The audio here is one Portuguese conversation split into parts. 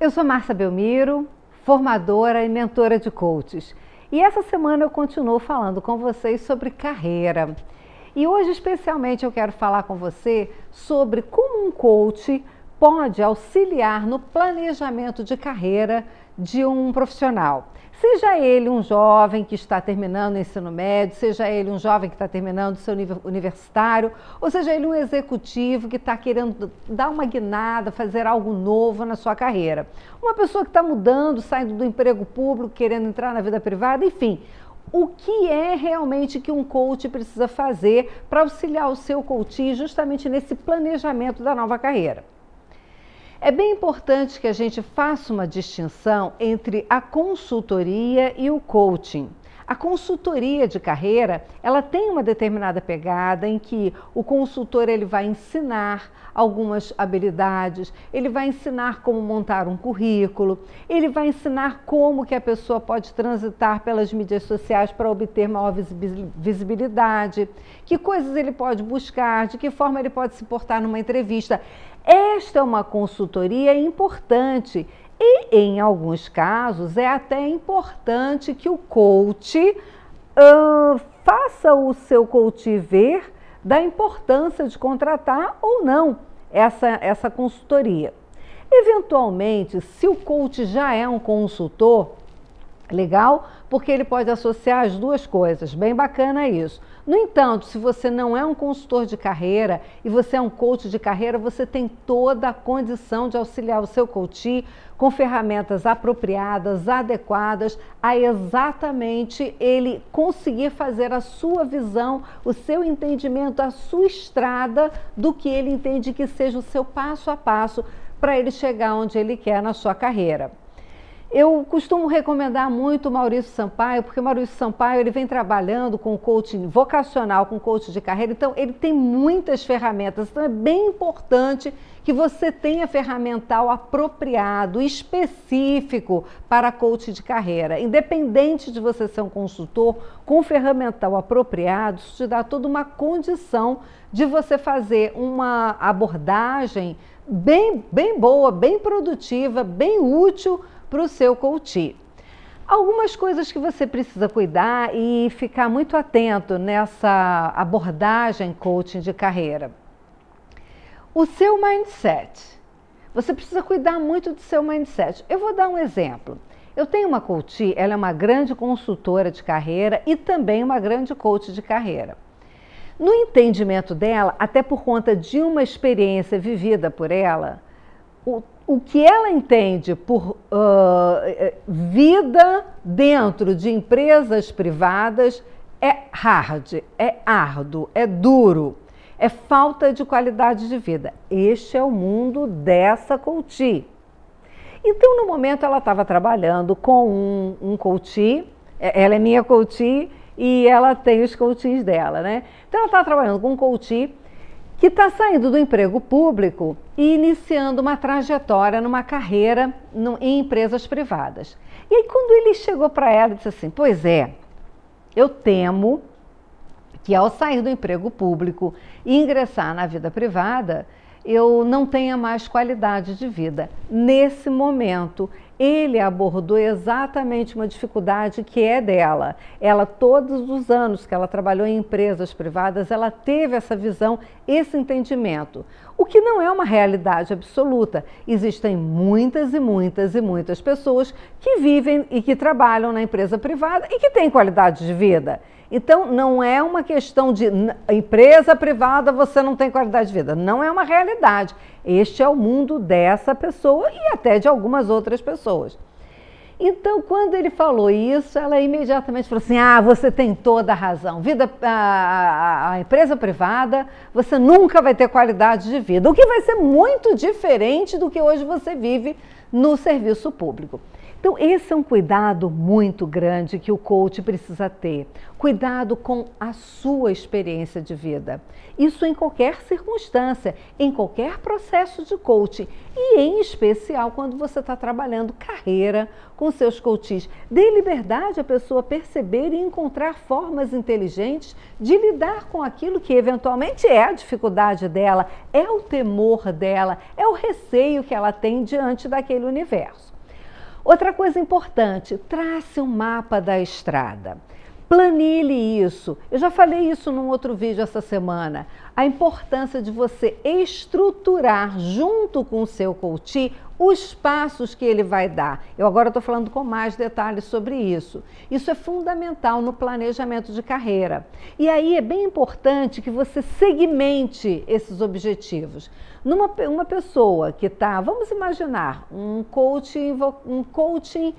Eu sou Márcia Belmiro, formadora e mentora de coaches. E essa semana eu continuo falando com vocês sobre carreira. E hoje, especialmente, eu quero falar com você sobre como um coach pode auxiliar no planejamento de carreira de um profissional. Seja ele um jovem que está terminando o ensino médio, seja ele um jovem que está terminando o seu nível universitário, ou seja ele um executivo que está querendo dar uma guinada, fazer algo novo na sua carreira. Uma pessoa que está mudando, saindo do emprego público, querendo entrar na vida privada, enfim. O que é realmente que um coach precisa fazer para auxiliar o seu coach justamente nesse planejamento da nova carreira? É bem importante que a gente faça uma distinção entre a consultoria e o coaching. A consultoria de carreira, ela tem uma determinada pegada em que o consultor ele vai ensinar algumas habilidades, ele vai ensinar como montar um currículo, ele vai ensinar como que a pessoa pode transitar pelas mídias sociais para obter maior visibilidade, que coisas ele pode buscar, de que forma ele pode se portar numa entrevista. Esta é uma consultoria importante e, em alguns casos, é até importante que o coach uh, faça o seu coach ver da importância de contratar ou não essa, essa consultoria. Eventualmente, se o coach já é um consultor, legal, porque ele pode associar as duas coisas, bem bacana isso. No entanto, se você não é um consultor de carreira e você é um coach de carreira, você tem toda a condição de auxiliar o seu coach com ferramentas apropriadas, adequadas, a exatamente ele conseguir fazer a sua visão, o seu entendimento, a sua estrada do que ele entende que seja o seu passo a passo para ele chegar onde ele quer na sua carreira. Eu costumo recomendar muito Maurício Sampaio, porque Maurício Sampaio ele vem trabalhando com coaching vocacional, com coaching de carreira, então ele tem muitas ferramentas. Então é bem importante que você tenha ferramental apropriado, específico para coaching de carreira. Independente de você ser um consultor, com ferramental apropriado, isso te dá toda uma condição de você fazer uma abordagem bem, bem boa, bem produtiva, bem útil para o seu coach. Algumas coisas que você precisa cuidar e ficar muito atento nessa abordagem coaching de carreira. O seu mindset. Você precisa cuidar muito do seu mindset. Eu vou dar um exemplo. Eu tenho uma coach, ela é uma grande consultora de carreira e também uma grande coach de carreira. No entendimento dela, até por conta de uma experiência vivida por ela, o, o que ela entende por uh, vida dentro de empresas privadas é hard, é árduo, é duro, é falta de qualidade de vida. Este é o mundo dessa coach. Então, no momento, ela estava trabalhando com um, um coach, é, ela é minha coach e ela tem os coaches dela, né? Então, ela estava trabalhando com um coach que está saindo do emprego público e iniciando uma trajetória numa carreira no, em empresas privadas. E aí, quando ele chegou para ela e disse assim: Pois é, eu temo que ao sair do emprego público e ingressar na vida privada, eu não tenha mais qualidade de vida. Nesse momento, ele abordou exatamente uma dificuldade que é dela. Ela, todos os anos que ela trabalhou em empresas privadas, ela teve essa visão, esse entendimento. O que não é uma realidade absoluta. Existem muitas e muitas e muitas pessoas que vivem e que trabalham na empresa privada e que têm qualidade de vida. Então, não é uma questão de empresa privada você não tem qualidade de vida. Não é uma realidade. Este é o mundo dessa pessoa e até de algumas outras pessoas. Então, quando ele falou isso, ela imediatamente falou assim: Ah, você tem toda a razão. Vida, a, a, a, empresa privada, você nunca vai ter qualidade de vida. O que vai ser muito diferente do que hoje você vive no serviço público. Então, esse é um cuidado muito grande que o coach precisa ter. Cuidado com a sua experiência de vida. Isso em qualquer circunstância, em qualquer processo de coaching e em especial quando você está trabalhando carreira com seus coaches. Dê liberdade à pessoa perceber e encontrar formas inteligentes de lidar com aquilo que eventualmente é a dificuldade dela, é o temor dela, é o receio que ela tem diante daquele universo. Outra coisa importante, trace um mapa da estrada. Planilhe isso. Eu já falei isso num outro vídeo essa semana. A importância de você estruturar junto com o seu coach os passos que ele vai dar. Eu agora estou falando com mais detalhes sobre isso. Isso é fundamental no planejamento de carreira. E aí é bem importante que você segmente esses objetivos. Numa uma pessoa que está, vamos imaginar, um coaching, um coaching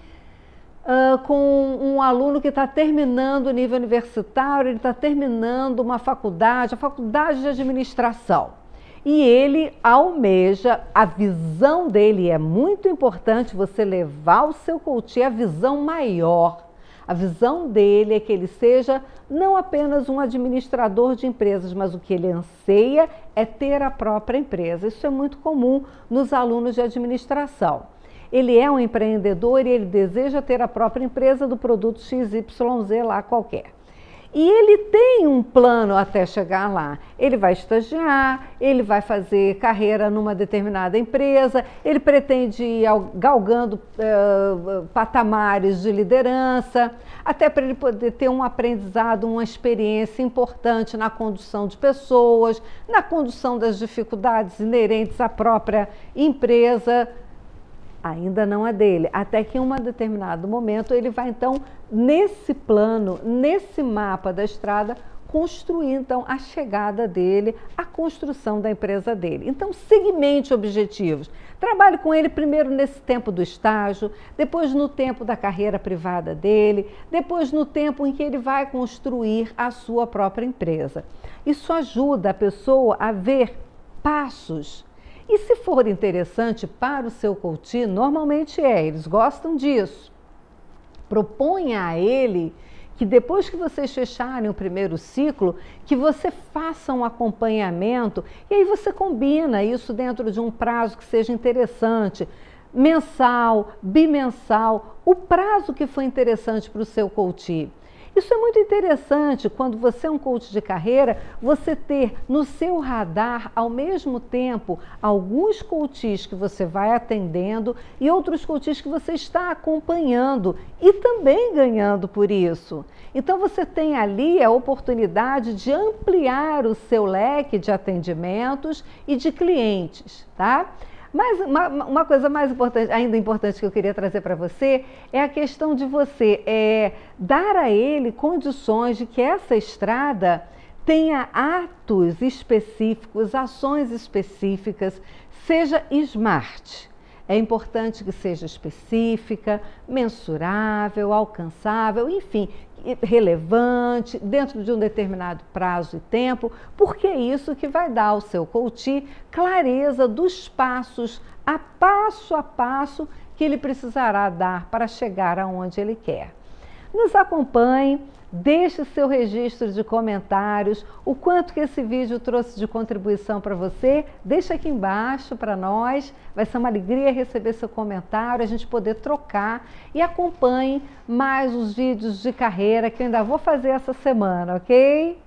uh, com um aluno que está terminando o nível universitário, ele está terminando uma faculdade, a faculdade de administração. E ele almeja, a visão dele é muito importante você levar o seu coach a visão maior. A visão dele é que ele seja não apenas um administrador de empresas, mas o que ele anseia é ter a própria empresa. Isso é muito comum nos alunos de administração ele é um empreendedor e ele deseja ter a própria empresa do produto XYZ lá qualquer. E ele tem um plano até chegar lá. Ele vai estagiar, ele vai fazer carreira numa determinada empresa, ele pretende ir galgando uh, patamares de liderança, até para ele poder ter um aprendizado, uma experiência importante na condução de pessoas, na condução das dificuldades inerentes à própria empresa ainda não é dele, até que em um determinado momento ele vai então nesse plano, nesse mapa da estrada, construir então a chegada dele, a construção da empresa dele. Então, segmente objetivos. Trabalhe com ele primeiro nesse tempo do estágio, depois no tempo da carreira privada dele, depois no tempo em que ele vai construir a sua própria empresa. Isso ajuda a pessoa a ver passos e se for interessante para o seu coach, normalmente é, eles gostam disso. Proponha a ele que depois que vocês fecharem o primeiro ciclo, que você faça um acompanhamento e aí você combina isso dentro de um prazo que seja interessante, mensal, bimensal, o prazo que foi interessante para o seu coach. Isso é muito interessante quando você é um coach de carreira, você ter no seu radar, ao mesmo tempo, alguns coaches que você vai atendendo e outros coaches que você está acompanhando e também ganhando por isso. Então você tem ali a oportunidade de ampliar o seu leque de atendimentos e de clientes, tá? Mas uma, uma, coisa mais importante, ainda importante que eu queria trazer para você é a questão de você é, dar a ele condições de que essa estrada tenha atos específicos, ações específicas, seja smart. É importante que seja específica, mensurável, alcançável, enfim, relevante, dentro de um determinado prazo e tempo, porque é isso que vai dar ao seu coach clareza dos passos, a passo a passo, que ele precisará dar para chegar aonde ele quer. Nos acompanhe, deixe seu registro de comentários, o quanto que esse vídeo trouxe de contribuição para você, deixa aqui embaixo para nós, vai ser uma alegria receber seu comentário, a gente poder trocar. E acompanhe mais os vídeos de carreira que eu ainda vou fazer essa semana, ok?